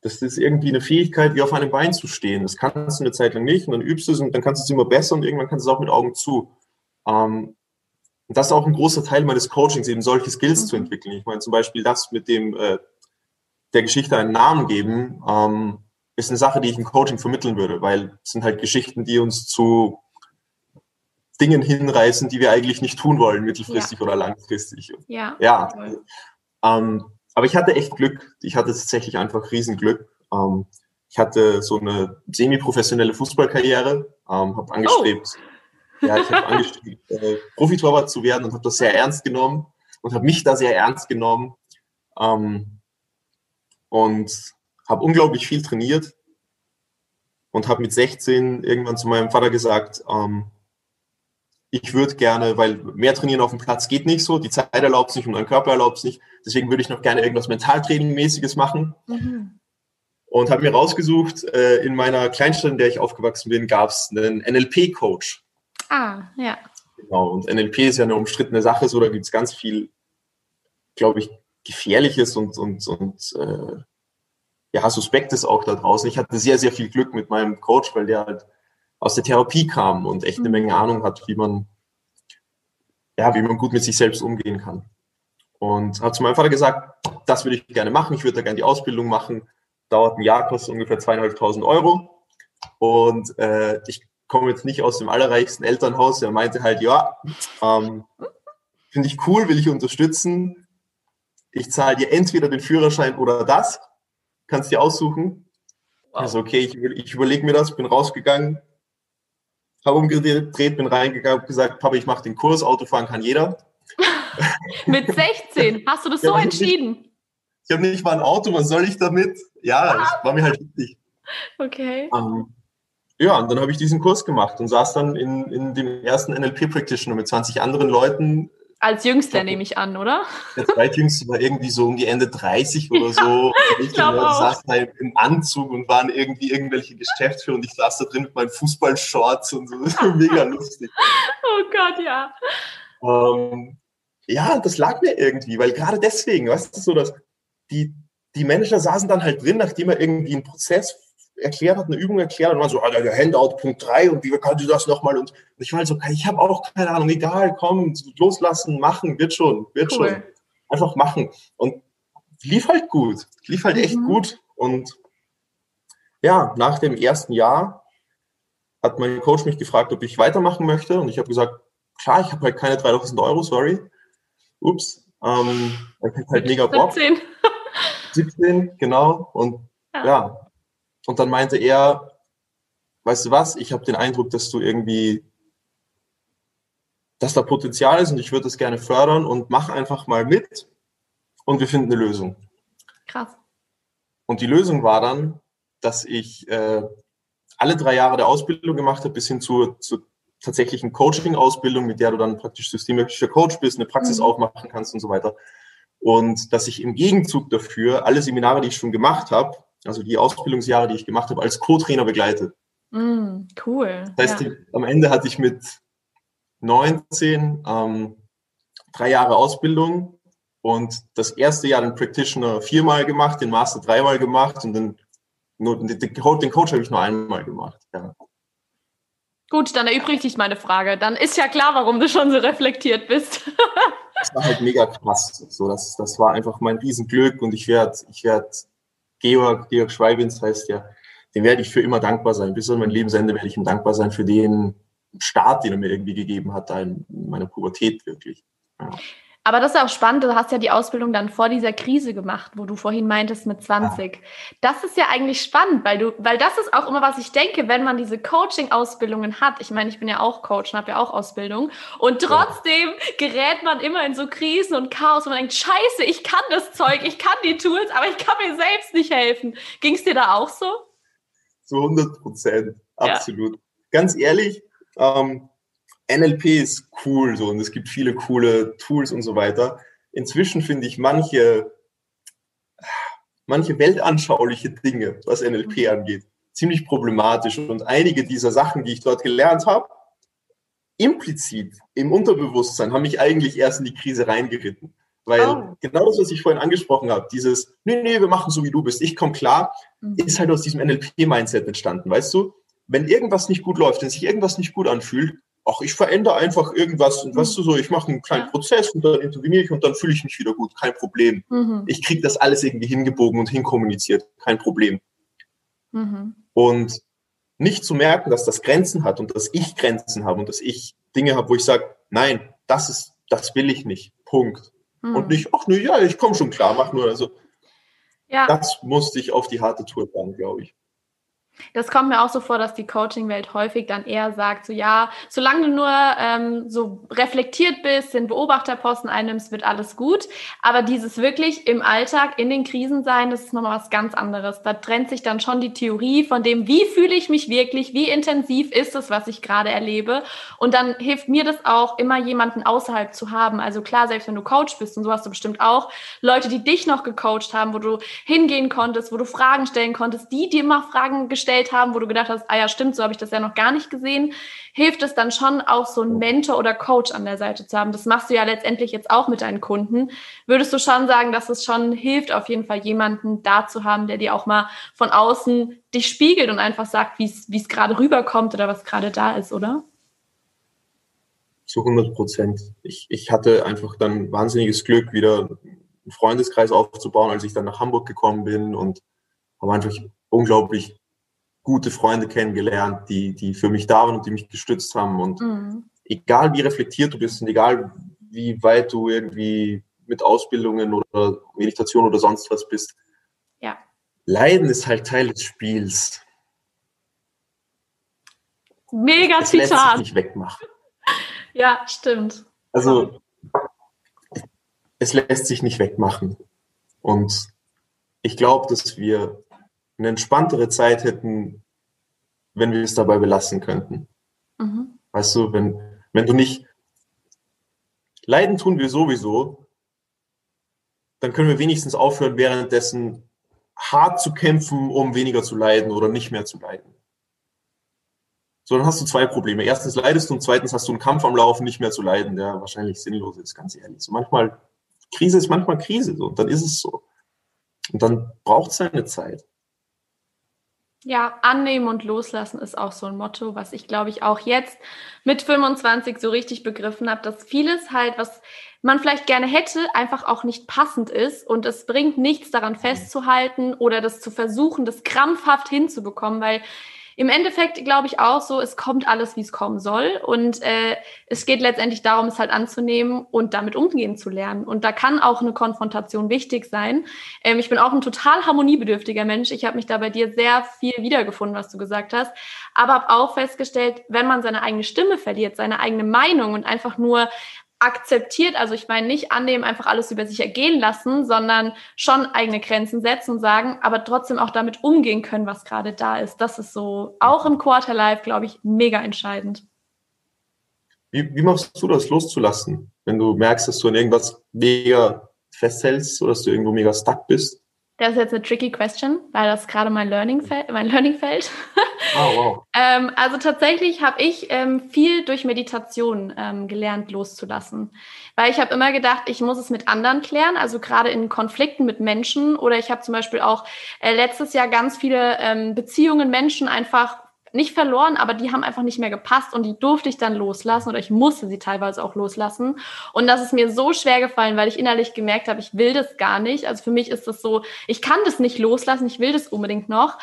S1: das ist irgendwie eine Fähigkeit, wie auf einem Bein zu stehen. Das kannst du eine Zeit lang nicht und dann übst du es und dann kannst du es immer besser und irgendwann kannst du es auch mit Augen zu. Ähm, und das ist auch ein großer Teil meines Coachings, eben solche Skills mhm. zu entwickeln. Ich meine zum Beispiel das mit dem äh, der Geschichte einen Namen geben, ähm, ist eine Sache, die ich im Coaching vermitteln würde, weil es sind halt Geschichten, die uns zu Dingen hinreißen, die wir eigentlich nicht tun wollen, mittelfristig ja. oder langfristig.
S2: Ja.
S1: Ja. Ähm, aber ich hatte echt Glück. Ich hatte tatsächlich einfach Riesenglück. Ähm, ich hatte so eine semi-professionelle Fußballkarriere, ähm, habe angestrebt, oh ja, ich habe angestrebt, äh, Profitorwart zu werden und habe das sehr ernst genommen und habe mich da sehr ernst genommen. Ähm, und habe unglaublich viel trainiert und habe mit 16 irgendwann zu meinem Vater gesagt, ähm, ich würde gerne, weil mehr trainieren auf dem Platz geht nicht so, die Zeit erlaubt es nicht und mein Körper erlaubt es nicht. Deswegen würde ich noch gerne irgendwas Mentaltraining-mäßiges machen. Mhm. Und habe mir rausgesucht, äh, in meiner Kleinstadt, in der ich aufgewachsen bin, gab es einen NLP-Coach.
S2: Ah, ja.
S1: Genau, und NLP ist ja eine umstrittene Sache, so da gibt es ganz viel, glaube ich, Gefährliches und, und, und äh, ja, Suspektes auch da draußen. Ich hatte sehr, sehr viel Glück mit meinem Coach, weil der halt aus der Therapie kam und echt eine mhm. Menge Ahnung hat, wie man, ja, wie man gut mit sich selbst umgehen kann. Und habe zu meinem Vater gesagt, das würde ich gerne machen, ich würde da gerne die Ausbildung machen. Dauert ein Jahr, kostet ungefähr zweieinhalbtausend Euro. Und äh, ich komme jetzt nicht aus dem allerreichsten Elternhaus. Er meinte halt, ja, ähm, finde ich cool, will ich unterstützen. Ich zahle dir entweder den Führerschein oder das. Kannst dir aussuchen. Wow. Also okay, ich, ich überlege mir das, bin rausgegangen, habe umgedreht, bin reingegangen, habe gesagt, Papa, ich mache den Kurs, Autofahren kann jeder.
S2: Mit 16 hast du das so entschieden?
S1: Nicht, ich habe nicht mal ein Auto, was soll ich damit? Ja, das war mir halt wichtig.
S2: Okay.
S1: Ähm, ja, und dann habe ich diesen Kurs gemacht und saß dann in, in dem ersten NLP-Practitioner mit 20 anderen Leuten.
S2: Als Jüngster nehme ich an, oder?
S1: Der zweitjüngste war irgendwie so um die Ende 30 oder so. Ja, ich saß da im Anzug und waren irgendwie irgendwelche Geschäftsführer und ich saß da drin mit meinen Fußballshorts und so. Das war mega lustig.
S2: Oh Gott, ja.
S1: Ähm, ja, das lag mir irgendwie, weil gerade deswegen, weißt du, so, dass die, die Manager saßen dann halt drin, nachdem er irgendwie einen Prozess erklärt hat, eine Übung erklärt und war so, ah, der Handout Punkt 3 und wie kannst du das nochmal? Und ich war so, ich habe auch keine Ahnung, egal, komm, loslassen, machen, wird schon, wird cool. schon. Einfach machen. Und lief halt gut, lief halt echt mhm. gut. Und ja, nach dem ersten Jahr hat mein Coach mich gefragt, ob ich weitermachen möchte. Und ich habe gesagt, klar, ich habe halt keine 3000 Euro, sorry. Ups. Ähm, ich halt mega Bock. 17. 17, genau. Und ja. ja, und dann meinte er, weißt du was, ich habe den Eindruck, dass du irgendwie, dass da Potenzial ist und ich würde das gerne fördern und mach einfach mal mit und wir finden eine Lösung.
S2: Krass.
S1: Und die Lösung war dann, dass ich äh, alle drei Jahre der Ausbildung gemacht habe, bis hin zur, zur tatsächlichen Coaching-Ausbildung, mit der du dann praktisch systemischer Coach bist, eine Praxis mhm. aufmachen kannst und so weiter. Und dass ich im Gegenzug dafür alle Seminare, die ich schon gemacht habe, also die Ausbildungsjahre, die ich gemacht habe, als Co-Trainer begleitet.
S2: Mm, cool.
S1: Das heißt, ja. am Ende hatte ich mit 19 ähm, drei Jahre Ausbildung und das erste Jahr den Practitioner viermal gemacht, den Master dreimal gemacht und den, nur, den, den Coach habe ich nur einmal gemacht. Ja.
S2: Gut, dann erübrigt sich meine Frage. Dann ist ja klar, warum du schon so reflektiert bist.
S1: das war halt mega krass. So, das, das war einfach mein Riesenglück und ich werde ich werd Georg, Georg Schweibins heißt ja, dem werde ich für immer dankbar sein. Bis an mein Lebensende werde ich ihm dankbar sein für den Start, den er mir irgendwie gegeben hat, da in meiner Pubertät wirklich. Ja.
S2: Aber das ist auch spannend, du hast ja die Ausbildung dann vor dieser Krise gemacht, wo du vorhin meintest mit 20. Ja. Das ist ja eigentlich spannend, weil du, weil das ist auch immer, was ich denke, wenn man diese Coaching-Ausbildungen hat. Ich meine, ich bin ja auch Coach und habe ja auch Ausbildung. Und trotzdem ja. gerät man immer in so Krisen und Chaos und man denkt, scheiße, ich kann das Zeug, ich kann die Tools, aber ich kann mir selbst nicht helfen. Ging es dir da auch so?
S1: Zu 100 Prozent, absolut. Ja. Ganz ehrlich, ähm, NLP ist cool so und es gibt viele coole Tools und so weiter. Inzwischen finde ich manche, manche weltanschauliche Dinge, was NLP mhm. angeht, ziemlich problematisch. Und einige dieser Sachen, die ich dort gelernt habe, implizit im Unterbewusstsein, haben mich eigentlich erst in die Krise reingeritten. Weil oh. genau das, was ich vorhin angesprochen habe, dieses, nee, nee, wir machen so, wie du bist, ich komme klar, mhm. ist halt aus diesem NLP-Mindset entstanden, weißt du? Wenn irgendwas nicht gut läuft, wenn sich irgendwas nicht gut anfühlt, ach, ich verändere einfach irgendwas und weißt du so, ich mache einen kleinen ja. Prozess und dann interveniere ich und dann fühle ich mich wieder gut, kein Problem. Mhm. Ich kriege das alles irgendwie hingebogen und hinkommuniziert, kein Problem. Mhm. Und nicht zu merken, dass das Grenzen hat und dass ich Grenzen habe und dass ich Dinge habe, wo ich sage, nein, das ist, das will ich nicht. Punkt. Mhm. Und nicht, ach ne, ja, ich komme schon klar, mach nur. Also ja. das musste ich auf die harte Tour fahren, glaube ich.
S2: Das kommt mir auch so vor, dass die Coaching-Welt häufig dann eher sagt, so ja, solange du nur ähm, so reflektiert bist, den Beobachterposten einnimmst, wird alles gut. Aber dieses wirklich im Alltag, in den Krisen sein, das ist nochmal was ganz anderes. Da trennt sich dann schon die Theorie von dem, wie fühle ich mich wirklich, wie intensiv ist es, was ich gerade erlebe. Und dann hilft mir das auch, immer jemanden außerhalb zu haben. Also klar, selbst wenn du Coach bist, und so hast du bestimmt auch, Leute, die dich noch gecoacht haben, wo du hingehen konntest, wo du Fragen stellen konntest, die dir mal Fragen gestellt gestellt haben, wo du gedacht hast, ah ja, stimmt, so habe ich das ja noch gar nicht gesehen, hilft es dann schon auch so einen Mentor oder Coach an der Seite zu haben. Das machst du ja letztendlich jetzt auch mit deinen Kunden. Würdest du schon sagen, dass es schon hilft, auf jeden Fall jemanden da zu haben, der dir auch mal von außen dich spiegelt und einfach sagt, wie es gerade rüberkommt oder was gerade da ist, oder?
S1: Zu 100 Prozent. Ich, ich hatte einfach dann wahnsinniges Glück, wieder einen Freundeskreis aufzubauen, als ich dann nach Hamburg gekommen bin und habe einfach unglaublich gute Freunde kennengelernt, die, die für mich da waren und die mich gestützt haben. Und mhm. egal wie reflektiert du bist und egal wie weit du irgendwie mit Ausbildungen oder Meditation oder sonst was bist,
S2: ja.
S1: Leiden ist halt Teil des Spiels.
S2: Mega
S1: es Zitat. Lässt sich nicht wegmachen.
S2: Ja, stimmt.
S1: Also es lässt sich nicht wegmachen. Und ich glaube, dass wir eine entspanntere Zeit hätten, wenn wir es dabei belassen könnten. Mhm. Weißt du, wenn, wenn du nicht leiden tun wir sowieso, dann können wir wenigstens aufhören, währenddessen hart zu kämpfen, um weniger zu leiden oder nicht mehr zu leiden. So, dann hast du zwei Probleme. Erstens leidest du und zweitens hast du einen Kampf am Laufen, nicht mehr zu leiden, der wahrscheinlich sinnlos ist, ganz ehrlich. So manchmal, Krise ist manchmal Krise, so, und dann ist es so. Und dann braucht es seine Zeit.
S2: Ja, annehmen und loslassen ist auch so ein Motto, was ich glaube ich auch jetzt mit 25 so richtig begriffen habe, dass vieles halt, was man vielleicht gerne hätte, einfach auch nicht passend ist. Und es bringt nichts daran festzuhalten oder das zu versuchen, das krampfhaft hinzubekommen, weil im Endeffekt glaube ich auch so, es kommt alles, wie es kommen soll. Und äh, es geht letztendlich darum, es halt anzunehmen und damit umgehen zu lernen. Und da kann auch eine Konfrontation wichtig sein. Ähm, ich bin auch ein total harmoniebedürftiger Mensch. Ich habe mich da bei dir sehr viel wiedergefunden, was du gesagt hast. Aber habe auch festgestellt, wenn man seine eigene Stimme verliert, seine eigene Meinung und einfach nur akzeptiert, also ich meine nicht annehmen, einfach alles über sich ergehen lassen, sondern schon eigene Grenzen setzen und sagen, aber trotzdem auch damit umgehen können, was gerade da ist. Das ist so auch im Quarterlife, glaube ich, mega entscheidend.
S1: Wie, wie machst du das loszulassen, wenn du merkst, dass du in irgendwas mega festhältst oder dass du irgendwo mega stuck bist?
S2: Das ist jetzt eine tricky question, weil das gerade mein Learning, mein Learning fällt.
S1: Oh, wow.
S2: ähm, also tatsächlich habe ich ähm, viel durch Meditation ähm, gelernt loszulassen. Weil ich habe immer gedacht, ich muss es mit anderen klären, also gerade in Konflikten mit Menschen. Oder ich habe zum Beispiel auch äh, letztes Jahr ganz viele ähm, Beziehungen, Menschen einfach nicht verloren, aber die haben einfach nicht mehr gepasst und die durfte ich dann loslassen oder ich musste sie teilweise auch loslassen. Und das ist mir so schwer gefallen, weil ich innerlich gemerkt habe, ich will das gar nicht. Also für mich ist das so, ich kann das nicht loslassen, ich will das unbedingt noch.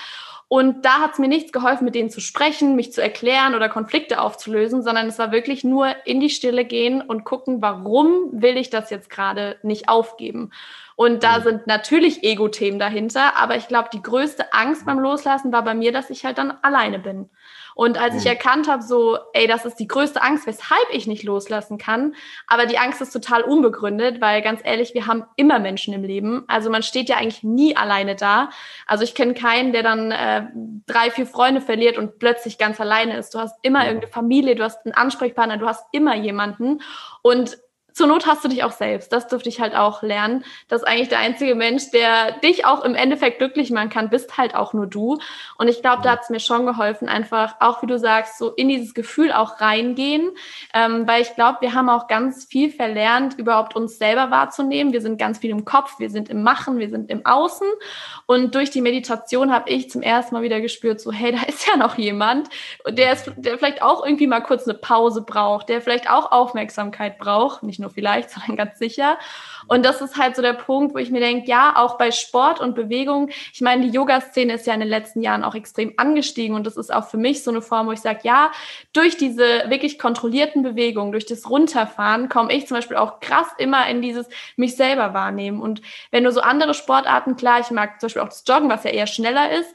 S2: Und da hat es mir nichts geholfen, mit denen zu sprechen, mich zu erklären oder Konflikte aufzulösen, sondern es war wirklich nur in die Stille gehen und gucken, warum will ich das jetzt gerade nicht aufgeben. Und da mhm. sind natürlich Ego-Themen dahinter, aber ich glaube, die größte Angst beim Loslassen war bei mir, dass ich halt dann alleine bin. Und als ich mhm. erkannt habe, so, ey, das ist die größte Angst, weshalb ich nicht loslassen kann, aber die Angst ist total unbegründet, weil ganz ehrlich, wir haben immer Menschen im Leben. Also man steht ja eigentlich nie alleine da. Also ich kenne keinen, der dann äh, drei, vier Freunde verliert und plötzlich ganz alleine ist. Du hast immer irgendeine Familie, du hast einen Ansprechpartner, du hast immer jemanden. Und zur Not hast du dich auch selbst. Das durfte ich halt auch lernen, dass eigentlich der einzige Mensch, der dich auch im Endeffekt glücklich machen kann, bist halt auch nur du. Und ich glaube, da hat es mir schon geholfen, einfach auch, wie du sagst, so in dieses Gefühl auch reingehen, ähm, weil ich glaube, wir haben auch ganz viel verlernt, überhaupt uns selber wahrzunehmen. Wir sind ganz viel im Kopf, wir sind im Machen, wir sind im Außen. Und durch die Meditation habe ich zum ersten Mal wieder gespürt, so, hey, da ist ja noch jemand, der, ist, der vielleicht auch irgendwie mal kurz eine Pause braucht, der vielleicht auch Aufmerksamkeit braucht, nicht nur nur vielleicht, sondern ganz sicher. Und das ist halt so der Punkt, wo ich mir denke, ja, auch bei Sport und Bewegung, ich meine, die Yoga-Szene ist ja in den letzten Jahren auch extrem angestiegen und das ist auch für mich so eine Form, wo ich sage, ja, durch diese wirklich kontrollierten Bewegungen, durch das Runterfahren, komme ich zum Beispiel auch krass immer in dieses mich selber wahrnehmen. Und wenn du so andere Sportarten, klar, ich mag zum Beispiel auch das Joggen, was ja eher schneller ist,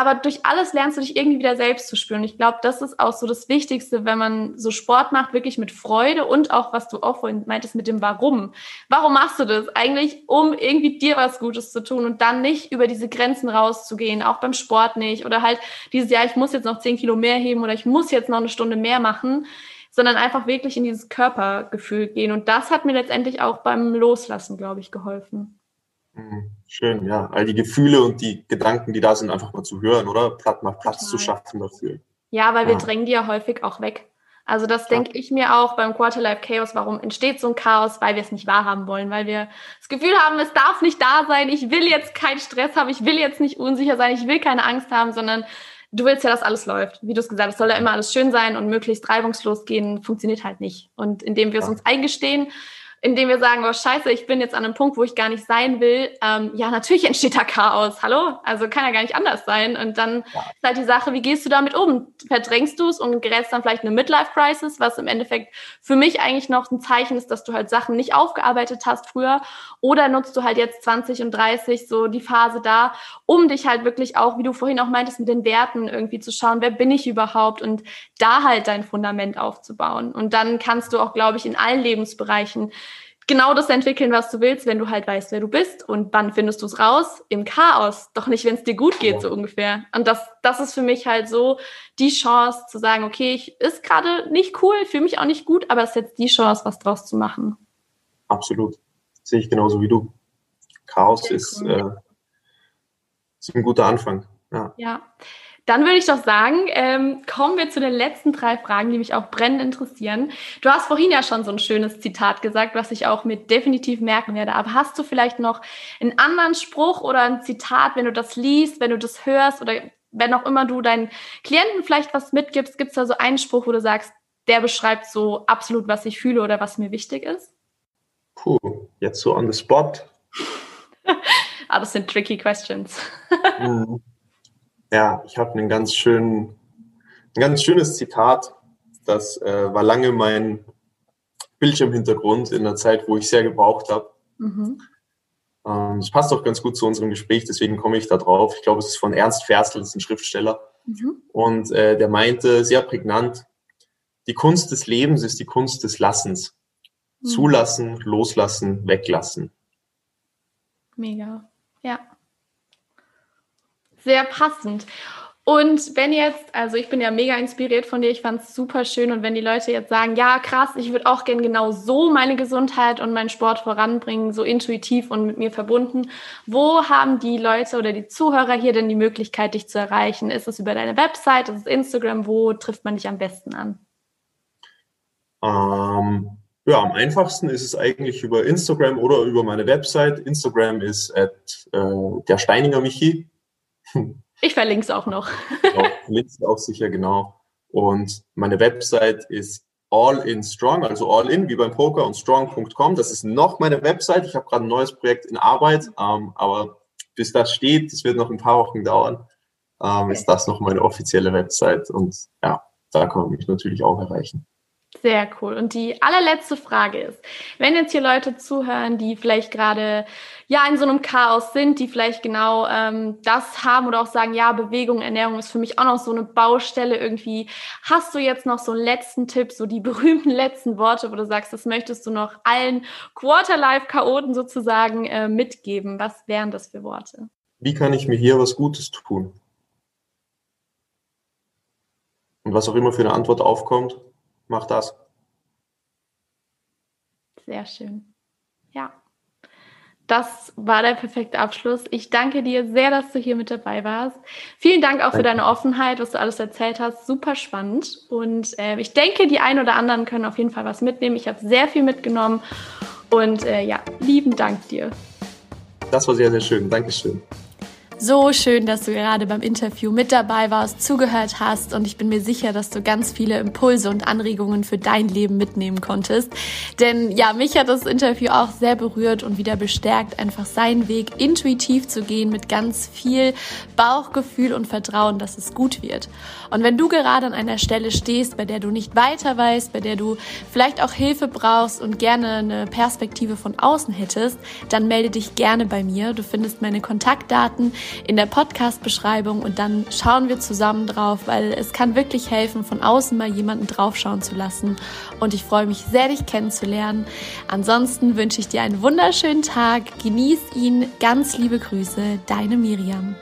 S2: aber durch alles lernst du dich irgendwie wieder selbst zu spüren. Ich glaube, das ist auch so das Wichtigste, wenn man so Sport macht, wirklich mit Freude und auch, was du auch vorhin meintest, mit dem Warum. Warum machst du das? Eigentlich, um irgendwie dir was Gutes zu tun und dann nicht über diese Grenzen rauszugehen, auch beim Sport nicht oder halt dieses Jahr, ich muss jetzt noch zehn Kilo mehr heben oder ich muss jetzt noch eine Stunde mehr machen, sondern einfach wirklich in dieses Körpergefühl gehen. Und das hat mir letztendlich auch beim Loslassen, glaube ich, geholfen.
S1: Mhm. Schön, ja. All die Gefühle und die Gedanken, die da sind, einfach mal zu hören, oder? Platz, mal Platz Total. zu schaffen dafür.
S2: Ja, weil ja. wir drängen die ja häufig auch weg. Also das ja. denke ich mir auch beim Quarterlife Chaos. Warum entsteht so ein Chaos? Weil wir es nicht wahrhaben wollen, weil wir das Gefühl haben, es darf nicht da sein. Ich will jetzt keinen Stress haben. Ich will jetzt nicht unsicher sein. Ich will keine Angst haben, sondern du willst ja, dass alles läuft. Wie du es gesagt hast, soll ja immer alles schön sein und möglichst reibungslos gehen, funktioniert halt nicht. Und indem wir es uns eingestehen, indem wir sagen, oh scheiße, ich bin jetzt an einem Punkt, wo ich gar nicht sein will, ähm, ja, natürlich entsteht da Chaos. Hallo? Also kann ja gar nicht anders sein. Und dann ja. ist halt die Sache, wie gehst du damit um? Verdrängst du es und gerätst dann vielleicht eine Midlife-Crisis, was im Endeffekt für mich eigentlich noch ein Zeichen ist, dass du halt Sachen nicht aufgearbeitet hast früher. Oder nutzt du halt jetzt 20 und 30 so die Phase da, um dich halt wirklich auch, wie du vorhin auch meintest, mit den Werten irgendwie zu schauen, wer bin ich überhaupt und da halt dein Fundament aufzubauen. Und dann kannst du auch, glaube ich, in allen Lebensbereichen genau das entwickeln, was du willst, wenn du halt weißt, wer du bist. Und wann findest du es raus? Im Chaos. Doch nicht, wenn es dir gut geht, so ungefähr. Und das, das ist für mich halt so die Chance zu sagen, okay, ich ist gerade nicht cool, fühle mich auch nicht gut, aber es ist jetzt die Chance, was draus zu machen.
S1: Absolut. sehe ich genauso wie du. Chaos ist, äh, ist ein guter Anfang. Ja.
S2: ja. Dann würde ich doch sagen, ähm, kommen wir zu den letzten drei Fragen, die mich auch brennend interessieren. Du hast vorhin ja schon so ein schönes Zitat gesagt, was ich auch mit definitiv merken werde. Aber hast du vielleicht noch einen anderen Spruch oder ein Zitat, wenn du das liest, wenn du das hörst oder wenn auch immer du deinen Klienten vielleicht was mitgibst, gibt es da so einen Spruch, wo du sagst, der beschreibt so absolut, was ich fühle oder was mir wichtig ist?
S1: Puh, jetzt so on the spot.
S2: ah, das sind tricky questions.
S1: mhm. Ja, ich habe einen ganz schönen, ein ganz schönes Zitat. Das äh, war lange mein Bildschirmhintergrund in der Zeit, wo ich sehr gebraucht habe. Mhm. Ähm, das passt auch ganz gut zu unserem Gespräch, deswegen komme ich da drauf. Ich glaube, es ist von Ernst Ferstel, das ist ein Schriftsteller. Mhm. Und äh, der meinte sehr prägnant, die Kunst des Lebens ist die Kunst des Lassens. Mhm. Zulassen, loslassen, weglassen.
S2: Mega. Ja sehr passend. Und wenn jetzt, also ich bin ja mega inspiriert von dir, ich fand es super schön. Und wenn die Leute jetzt sagen, ja, krass, ich würde auch gern genau so meine Gesundheit und meinen Sport voranbringen, so intuitiv und mit mir verbunden, wo haben die Leute oder die Zuhörer hier denn die Möglichkeit, dich zu erreichen? Ist es über deine Website, ist es Instagram? Wo trifft man dich am besten an?
S1: Ähm, ja, am einfachsten ist es eigentlich über Instagram oder über meine Website. Instagram ist at, äh, der Steininger Michi
S2: ich verlinke es auch noch.
S1: Genau, verlinke auch sicher, genau. Und meine Website ist all in strong, also all in wie beim Poker und strong.com. Das ist noch meine Website. Ich habe gerade ein neues Projekt in Arbeit, ähm, aber bis das steht, das wird noch ein paar Wochen dauern, ähm, okay. ist das noch meine offizielle Website. Und ja, da kann man mich natürlich auch erreichen.
S2: Sehr cool. Und die allerletzte Frage ist, wenn jetzt hier Leute zuhören, die vielleicht gerade ja in so einem Chaos sind, die vielleicht genau ähm, das haben oder auch sagen, ja, Bewegung, Ernährung ist für mich auch noch so eine Baustelle irgendwie. Hast du jetzt noch so einen letzten Tipp, so die berühmten letzten Worte, wo du sagst, das möchtest du noch allen Quarterlife-Chaoten sozusagen äh, mitgeben? Was wären das für Worte?
S1: Wie kann ich mir hier was Gutes tun? Und was auch immer für eine Antwort aufkommt, mach das.
S2: Sehr schön. Ja. Das war der perfekte Abschluss. Ich danke dir sehr, dass du hier mit dabei warst. Vielen Dank auch danke. für deine Offenheit, was du alles erzählt hast. Super spannend. Und äh, ich denke, die einen oder anderen können auf jeden Fall was mitnehmen. Ich habe sehr viel mitgenommen. Und äh, ja, lieben Dank dir.
S1: Das war sehr, sehr schön. Dankeschön.
S2: So schön, dass du gerade beim Interview mit dabei warst, zugehört hast und ich bin mir sicher, dass du ganz viele Impulse und Anregungen für dein Leben mitnehmen konntest. Denn ja, mich hat das Interview auch sehr berührt und wieder bestärkt, einfach seinen Weg intuitiv zu gehen mit ganz viel Bauchgefühl und Vertrauen, dass es gut wird. Und wenn du gerade an einer Stelle stehst, bei der du nicht weiter weißt, bei der du vielleicht auch Hilfe brauchst und gerne eine Perspektive von außen hättest, dann melde dich gerne bei mir. Du findest meine Kontaktdaten in der Podcast-Beschreibung und dann schauen wir zusammen drauf, weil es kann wirklich helfen, von außen mal jemanden draufschauen zu lassen. Und ich freue mich sehr, dich kennenzulernen. Ansonsten wünsche ich dir einen wunderschönen Tag. Genieß ihn. Ganz liebe Grüße, deine Miriam.